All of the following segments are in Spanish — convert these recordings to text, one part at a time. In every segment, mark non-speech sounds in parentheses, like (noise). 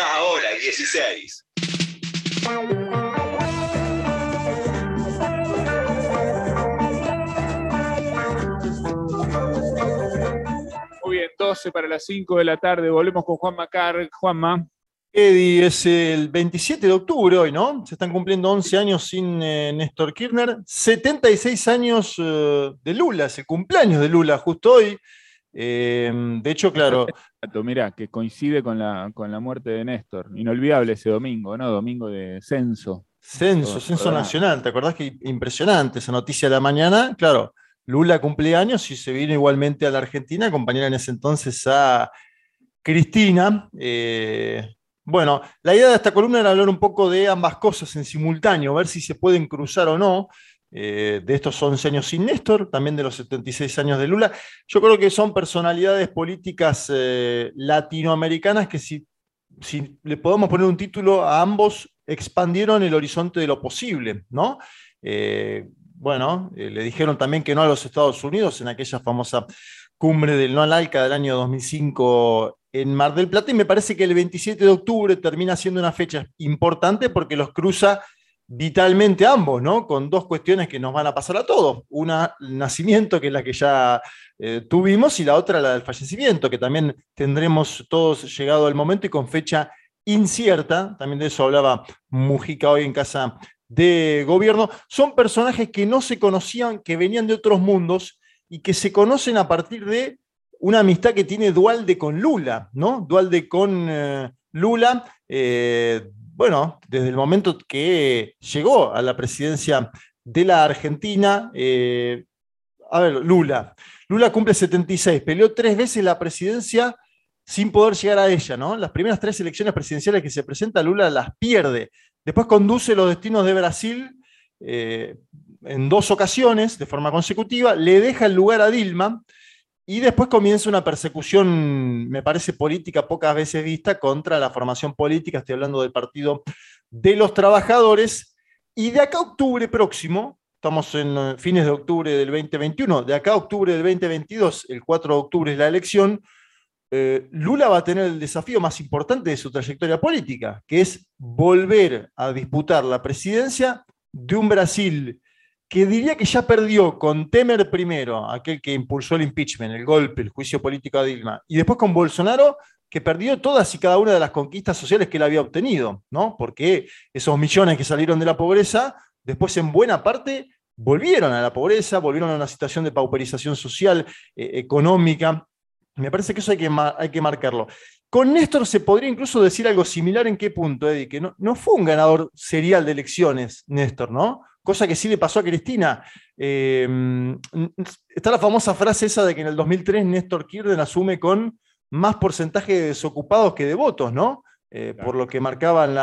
Ahora 16. Muy bien, 12 para las 5 de la tarde. Volvemos con Juan Macar. Juanma. Eddie, es el 27 de octubre hoy, ¿no? Se están cumpliendo 11 años sin eh, Néstor Kirchner, 76 años eh, de Lula, es el cumpleaños de Lula justo hoy. Eh, de hecho, claro. (laughs) Mira, que coincide con la, con la muerte de Néstor. Inolvidable ese domingo, ¿no? Domingo de censo. Censo, censo nacional. ¿Te acordás que impresionante esa noticia de la mañana? Claro, Lula cumpleaños y se vino igualmente a la Argentina, acompañar en ese entonces a Cristina. Bueno, la idea de esta columna era hablar un poco de ambas cosas en simultáneo, ver si se pueden cruzar o no. Eh, de estos 11 años sin Néstor, también de los 76 años de Lula. Yo creo que son personalidades políticas eh, latinoamericanas que si, si, le podemos poner un título a ambos, expandieron el horizonte de lo posible, ¿no? Eh, bueno, le dijeron también que no a los Estados Unidos en aquella famosa cumbre del No al Alca del año 2005 en Mar del Plata y me parece que el 27 de octubre termina siendo una fecha importante porque los cruza vitalmente ambos, ¿no? Con dos cuestiones que nos van a pasar a todos. Una, el nacimiento, que es la que ya eh, tuvimos, y la otra, la del fallecimiento, que también tendremos todos llegado al momento y con fecha incierta. También de eso hablaba Mujica hoy en casa de gobierno. Son personajes que no se conocían, que venían de otros mundos y que se conocen a partir de una amistad que tiene Dualde con Lula, ¿no? Dualde con eh, Lula, eh, bueno, desde el momento que llegó a la presidencia de la Argentina, eh, a ver, Lula. Lula cumple 76, peleó tres veces la presidencia sin poder llegar a ella, ¿no? Las primeras tres elecciones presidenciales que se presenta, Lula las pierde. Después conduce los destinos de Brasil en dos ocasiones de forma consecutiva, le deja el lugar a Dilma, y después comienza una persecución, me parece, política pocas veces vista contra la formación política, estoy hablando del Partido de los Trabajadores, y de acá a octubre próximo, estamos en eh, fines de octubre del 2021, de acá a octubre del 2022, el 4 de octubre es la elección, eh, Lula va a tener el desafío más importante de su trayectoria política, que es volver a disputar la presidencia de un Brasil que diría que ya perdió con Temer primero, aquel que impulsó el impeachment, el golpe, el juicio político a Dilma, y después con Bolsonaro, que perdió todas y cada una de las conquistas sociales que él había obtenido, ¿no? Porque esos millones que salieron de la pobreza, después en buena parte volvieron a la pobreza, volvieron a una situación de pauperización social, eh, económica. Me parece que eso hay que, hay que marcarlo. Con Néstor se podría incluso decir algo similar en qué punto, Eddie, que no, no fue un ganador serial de elecciones, Néstor, ¿no? Cosa que sí le pasó a Cristina. Eh, está la famosa frase esa de que en el 2003 Néstor Kirchner asume con más porcentaje de desocupados que de votos, ¿no? Eh, por lo que marcaban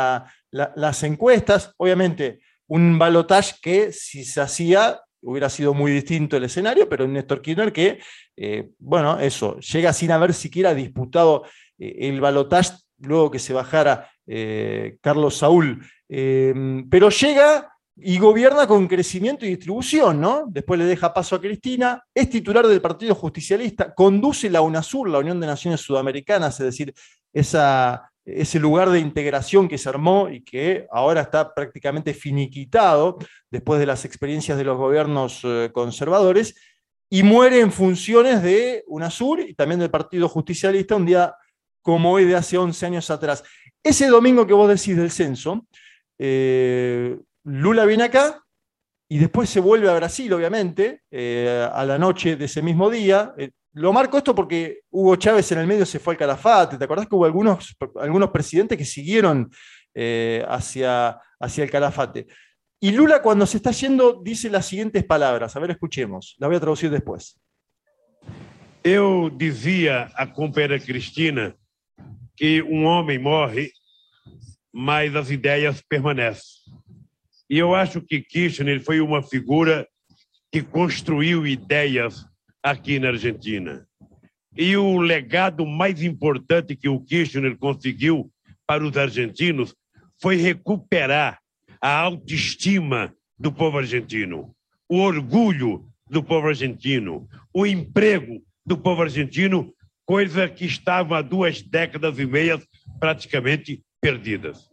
las encuestas. Obviamente, un balotaje que si se hacía hubiera sido muy distinto el escenario, pero un Néstor Kirchner que, eh, bueno, eso, llega sin haber siquiera disputado el balotaje luego que se bajara Carlos Saúl. pero llega y gobierna con crecimiento y distribución, ¿no? Después le deja paso a Cristina, es titular del Partido Justicialista, conduce la UNASUR, la Unión de Naciones Sudamericanas, es decir, ese lugar de integración que se armó y que ahora está prácticamente finiquitado después de las experiencias de los gobiernos eh, conservadores, y muere en funciones de UNASUR y también del Partido Justicialista un día como hoy de hace 11 años atrás. Ese domingo que vos decís del censo, eh, Lula viene acá y después se vuelve a Brasil, obviamente, eh, a la noche de ese mismo día. Eh, lo marco esto porque Hugo Chávez en el medio se fue al calafate. ¿Te acordás que hubo algunos, algunos presidentes que siguieron eh, hacia, hacia el calafate? Y Lula cuando se está yendo dice las siguientes palabras. A ver, escuchemos. La voy a traducir después. Eu dizia a companheira Cristina que um homem morre, mas as ideias permanecem. E eu acho que Kirchner foi uma figura que construiu ideias aqui na Argentina. E o legado mais importante que o Kirchner conseguiu para os argentinos foi recuperar a autoestima do povo argentino, o orgulho do povo argentino, o emprego do povo argentino, coisa que estava há duas décadas e meia praticamente perdidas.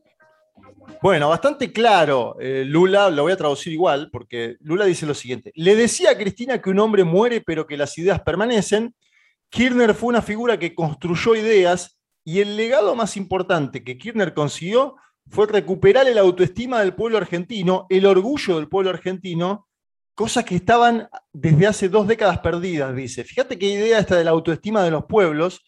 Bueno, bastante claro, eh, Lula, lo voy a traducir igual, porque Lula dice lo siguiente, le decía a Cristina que un hombre muere pero que las ideas permanecen, Kirchner fue una figura que construyó ideas y el legado más importante que Kirchner consiguió fue recuperar el autoestima del pueblo argentino, el orgullo del pueblo argentino, cosas que estaban desde hace dos décadas perdidas, dice. Fíjate qué idea esta de la autoestima de los pueblos.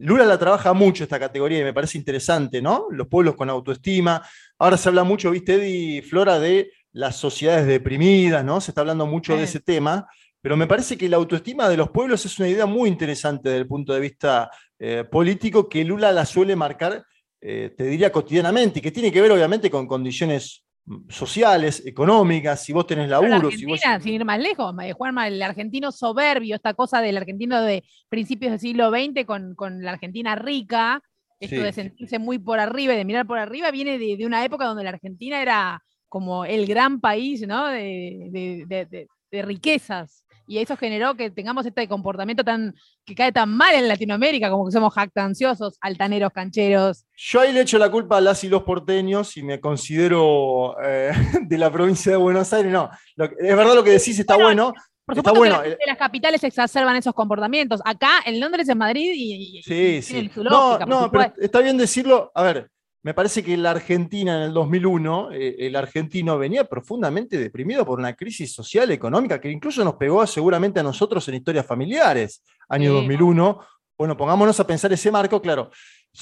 Lula la trabaja mucho esta categoría y me parece interesante, ¿no? Los pueblos con autoestima. Ahora se habla mucho, viste, Eddie Flora, de las sociedades deprimidas, ¿no? Se está hablando mucho de ese tema, pero me parece que la autoestima de los pueblos es una idea muy interesante desde el punto de vista eh, político que Lula la suele marcar, eh, te diría, cotidianamente, y que tiene que ver obviamente con condiciones sociales, económicas, si vos tenés laburo. si vos... sin ir más lejos, Juanma, el argentino soberbio, esta cosa del argentino de principios del siglo XX con, con la Argentina rica, esto de sentirse muy por arriba y de mirar por arriba, viene de, de, una época donde la Argentina era como el gran país ¿no? de, de, de riquezas y eso generó que tengamos este comportamiento tan que cae tan mal en Latinoamérica, como que somos jactanciosos, altaneros, cancheros. Yo ahí le echo la culpa a las y los porteños y me considero eh, (laughs) de la provincia de Buenos Aires. No, es verdad lo que decís, está bueno. Por supuesto está bueno. que las, capitales exacerban esos comportamientos. Acá, en Londres, en Madrid y, sí, sí. no, no, pero está bien decirlo. A ver, me parece que la Argentina en el 2001, eh, el argentino venía profundamente deprimido por una crisis social, económica, que incluso nos pegó seguramente a nosotros en historias familiares, año 2001. Bueno, pongámonos a pensar ese marco, claro.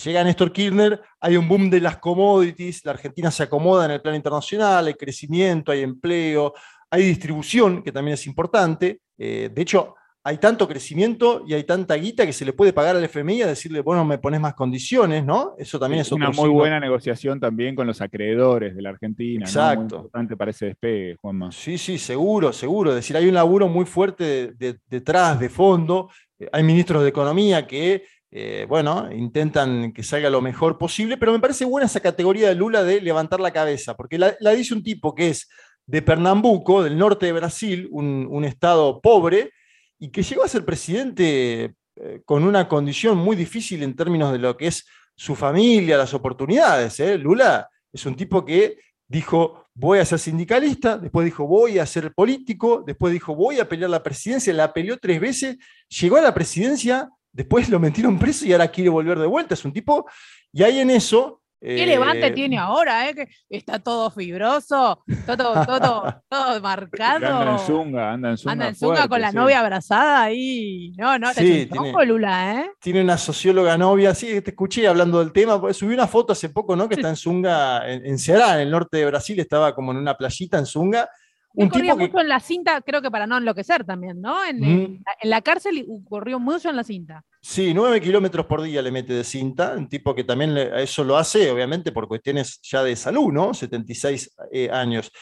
Llega Néstor Kirchner, hay un boom de las commodities, la Argentina se acomoda en el plano internacional, hay crecimiento, hay empleo, hay distribución, que también es importante. Eh, de hecho, hay tanto crecimiento y hay tanta guita que se le puede pagar al FMI a decirle, bueno, me pones más condiciones, ¿no? Eso también es, una muy buena negociación también con los acreedores de la Argentina. Exacto. Muy importante para ese despegue, Juanma. Sí, sí, seguro, seguro. Es decir, hay un laburo muy fuerte detrás, de fondo. Eh, hay ministros de Economía que, eh, bueno, intentan que salga lo mejor posible, pero me parece buena esa categoría de Lula de levantar la cabeza, porque la, dice un tipo que es de Pernambuco, del norte de Brasil, un, un estado pobre, y que llegó a ser presidente eh, con una condición muy difícil en términos de lo que es su familia, las oportunidades. ¿eh? Lula es un tipo que dijo, voy a ser sindicalista, después dijo, voy a ser político, después dijo, voy a pelear la presidencia, la peleó tres veces, llegó a la presidencia, después lo metieron preso y ahora quiere volver de vuelta. Es un tipo, y ahí en eso Qué levante eh, tiene ahora, ¿eh? Que está todo fibroso, todo, todo, (laughs) todo marcado. Anda en zunga, anda en zunga. Anda en zunga con la novia abrazada ahí. No, no, sí, tiene, Lula, ¿eh? Tiene una socióloga novia, sí, te escuché hablando del tema. Subí una foto hace poco, ¿no? Que está en zunga, en, en Ceará, en el norte de Brasil, estaba como en una playita en zunga un corría mucho en la cinta, creo que para no enloquecer también, ¿no? En, la cárcel corrió mucho en la cinta. Sí, nueve kilómetros por día le mete de cinta, un tipo que también eso lo hace, obviamente, por cuestiones ya de salud, ¿no? 76 eh, años.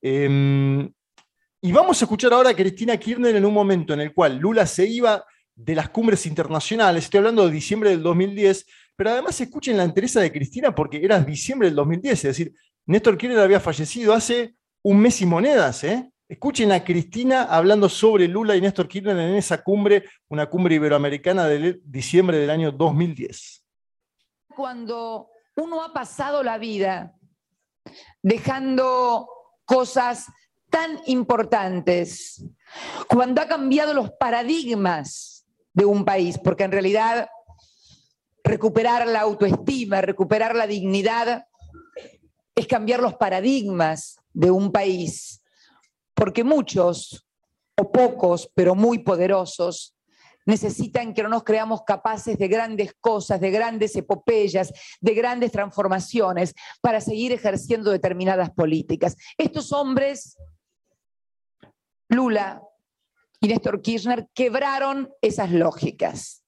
Em, y vamos a escuchar ahora a Cristina Kirchner en un momento en el cual Lula se iba de las cumbres internacionales, estoy hablando de diciembre del 2010, pero además escuchen la entereza de Cristina porque era diciembre del 2010, es decir, Néstor Kirchner había fallecido hace un mes y monedas. ¿eh? Escuchen a Cristina hablando sobre Lula y Néstor Kirchner en esa cumbre, una cumbre iberoamericana de diciembre del año 2010. Cuando uno ha pasado la vida dejando cosas tan importantes, cuando ha cambiado los paradigmas de un país, porque en realidad recuperar la autoestima, recuperar la dignidad, es cambiar los paradigmas de un país, porque muchos, o pocos, pero muy poderosos, necesitan que no nos creamos capaces de grandes cosas, de grandes epopeyas, de grandes transformaciones para seguir ejerciendo determinadas políticas. Estos hombres, Lula y Néstor Kirchner, quebraron esas lógicas,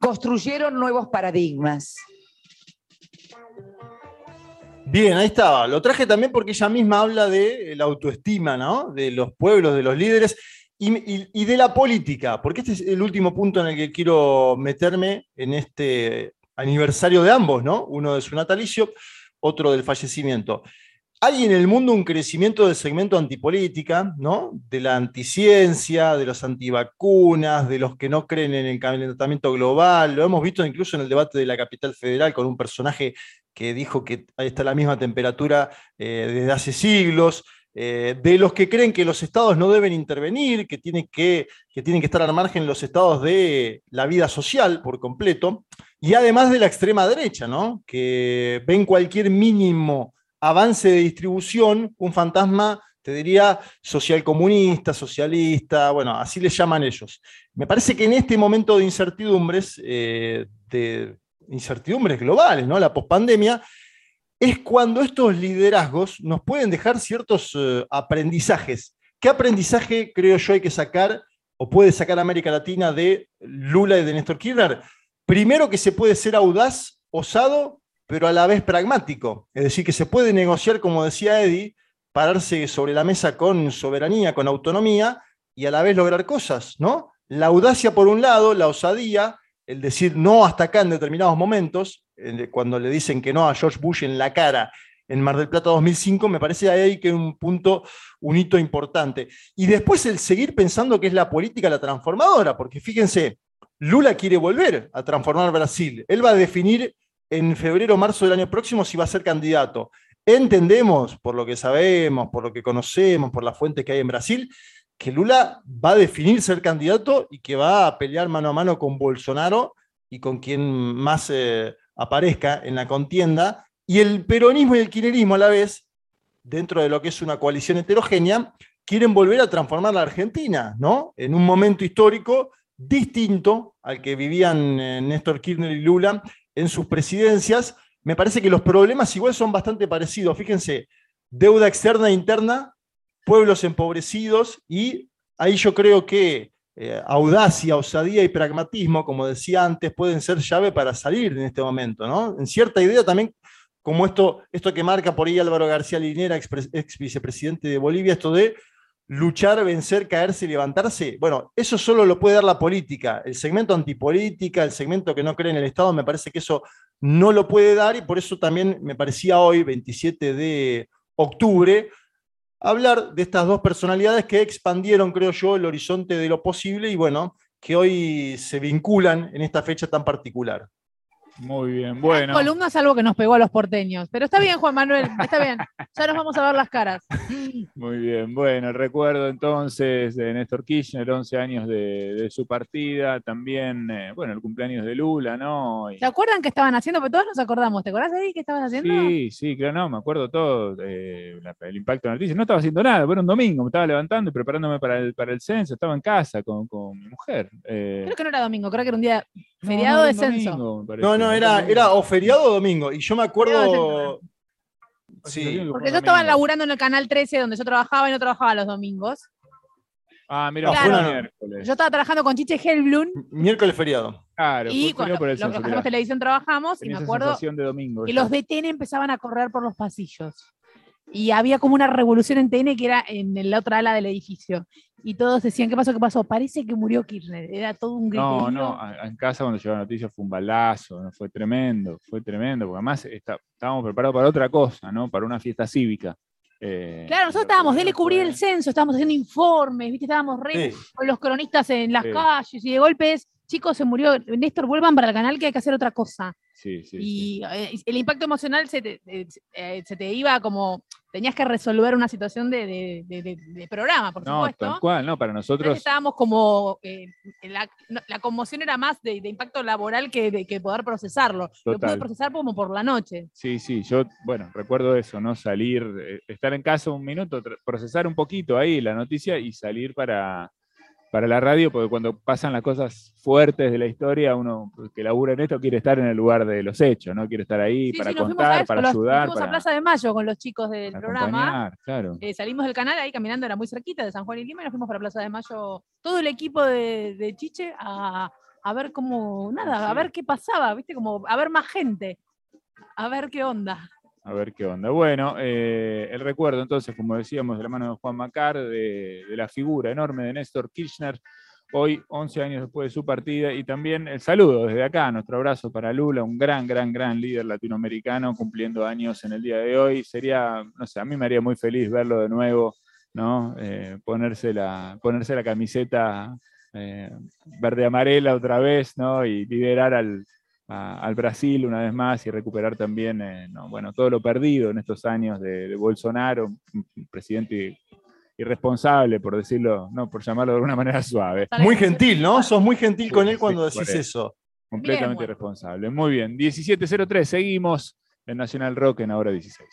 construyeron nuevos paradigmas Bien, ahí estaba. Lo traje también porque ella misma habla de la autoestima, ¿no? De los pueblos, de los líderes y, de la política, porque este es el último punto en el que quiero meterme en este aniversario de ambos, ¿no? Uno de su natalicio, otro del fallecimiento. Hay en el mundo un crecimiento del segmento antipolítica, ¿no? De la anticiencia, de los antivacunas, de los que no creen en el calentamiento global. Lo hemos visto incluso en el debate de la capital federal con un personaje que dijo que ahí está la misma temperatura eh, desde hace siglos. Eh, de los que creen que los estados no deben intervenir, que tienen que, que tienen que estar al margen los estados de la vida social por completo, y además de la extrema derecha, ¿no? que ven cualquier mínimo avance de distribución, un fantasma, te diría, social comunista, socialista, bueno, así le llaman ellos. Me parece que en este momento de incertidumbres, eh, de incertidumbres globales, ¿no? la pospandemia, es cuando estos liderazgos nos pueden dejar ciertos eh, aprendizajes. ¿Qué aprendizaje creo yo hay que sacar o puede sacar América Latina de Lula y de Néstor Kirchner? Primero que se puede ser audaz, osado, pero a la vez pragmático. Es decir, que se puede negociar, como decía Eddie, pararse sobre la mesa con soberanía, con autonomía y a la vez lograr cosas, ¿no? La audacia por un lado, la osadía, el decir no hasta acá en determinados momentos, cuando le dicen que no a George Bush en la cara en Mar del Plata 2005, me parece ahí que es un punto, un hito importante. Y después el seguir pensando que es la política la transformadora, porque fíjense, Lula quiere volver a transformar Brasil. Él va a definir en febrero o marzo del año próximo si va a ser candidato. Entendemos, por lo que sabemos, por lo que conocemos, por las fuentes que hay en Brasil, que Lula va a definir ser candidato y que va a pelear mano a mano con Bolsonaro y con quien más eh, aparezca en la contienda, y el peronismo y el kirchnerismo a la vez, dentro de lo que es una coalición heterogénea, quieren volver a transformar la Argentina, ¿no? En un momento histórico distinto al que vivían eh, Néstor Kirchner y Lula en sus presidencias. Me parece que los problemas igual son bastante parecidos. Fíjense, deuda externa e interna, pueblos empobrecidos y ahí yo creo que eh, audacia, osadía y pragmatismo, como decía antes, pueden ser llave para salir en este momento, ¿no? En cierta idea también, como esto, esto que marca por ahí Álvaro García Linera, ex, ex vicepresidente de Bolivia, esto de luchar, vencer, caerse y levantarse. Bueno, eso solo lo puede dar la política. El segmento antipolítica, el segmento que no cree en el Estado, me parece que eso no lo puede dar y por eso también me parecía hoy, 27 de octubre, hablar de estas dos personalidades que expandieron, creo yo, el horizonte de lo posible y bueno, que hoy se vinculan en esta fecha tan particular. Muy bien, bueno. columna es algo que nos pegó a los porteños. Pero está bien, Juan Manuel, está bien. Ya nos vamos a ver las caras. Muy bien, bueno, recuerdo entonces de Néstor Kirchner, 11 años de, su partida, también, eh, bueno, el cumpleaños de Lula, ¿no? ¿Se acuerdan qué estaban haciendo? Porque todos nos acordamos. ¿Te acordás de ahí qué estabas haciendo? Sí, sí, claro, no, me acuerdo todo. Eh, el impacto de la noticia. No estaba haciendo nada, era un domingo, me estaba levantando y preparándome para el, para el censo, estaba en casa con, mi mujer. Eh. Creo que no era domingo, creo que era un día feriado de censo. no, no, era, era o feriado o domingo. Y yo me acuerdo. Sí. Porque yo estaba laburando en el canal 13 donde yo trabajaba y no trabajaba los domingos. Ah, mira, miércoles. Yo estaba trabajando con Chiche Helblum. Miércoles feriado. Claro, y cuando los que hacemos televisión trabajamos, y me acuerdo que los de TN empezaban a correr por los pasillos y había como una revolución en TN que era en la otra ala del edificio. Y todos decían, ¿qué pasó? ¿Qué pasó? Parece que murió Kirchner. Era todo un grito. No, no, en casa cuando llegó la noticia fue un balazo, fue tremendo, fue tremendo, porque además estábamos preparados para otra cosa, ¿no? Para una fiesta cívica. Eh, claro, nosotros estábamos, déle cubrir el censo, estábamos haciendo informes, ¿viste? estábamos re con los cronistas en las calles y de golpes chicos, se murió, Néstor, vuelvan para el canal que hay que hacer otra cosa. Sí, sí, y eh, el impacto emocional se te, eh, se te, iba como, tenías que resolver una situación de, de, programa, por supuesto. No, tal cual, no, para nosotros. estábamos como, eh, la, la, conmoción era más de, impacto laboral que de que poder procesarlo. Lo pude procesar como por la noche. Sí, sí, yo, bueno, recuerdo eso, ¿no? Salir, estar en casa un minuto, procesar un poquito ahí la noticia y salir para para la radio, porque cuando pasan las cosas fuertes de la historia, uno que labura en esto quiere estar en el lugar de los hechos, ¿no? Quiere estar ahí para contar, para ayudar. Fuimos para, a Plaza de Mayo con los chicos del programa. Claro. Eh, salimos del canal ahí caminando, era muy cerquita de San Juan y Lima, y nos fuimos para Plaza de Mayo, todo el equipo de, Chiche a, ver cómo, nada, a ver qué pasaba, ¿viste? Como a ver más gente, a ver qué onda. A ver qué onda. Bueno, eh, el recuerdo entonces, como decíamos, de la mano de Juan Macar, de, la figura enorme de Néstor Kirchner, hoy, 11 años después de su partida, y también el saludo desde acá, nuestro abrazo para Lula, un gran, gran, gran líder latinoamericano cumpliendo años en el día de hoy. Sería, no sé, a mí me haría muy feliz verlo de nuevo, ¿no? Eh, ponerse, la, ponerse la camiseta eh, verde-amarela otra vez, ¿no? Y liderar al, al Brasil una vez más y recuperar también, eh, bueno, todo lo perdido en estos años de, de Bolsonaro, un presidente irresponsable, por decirlo, no, por llamarlo de alguna manera suave. Muy gentil, ¿no? Sos muy gentil con él cuando decís eso. Completamente irresponsable. Muy bien. 17.03, seguimos en Nacional Rock en ahora 16.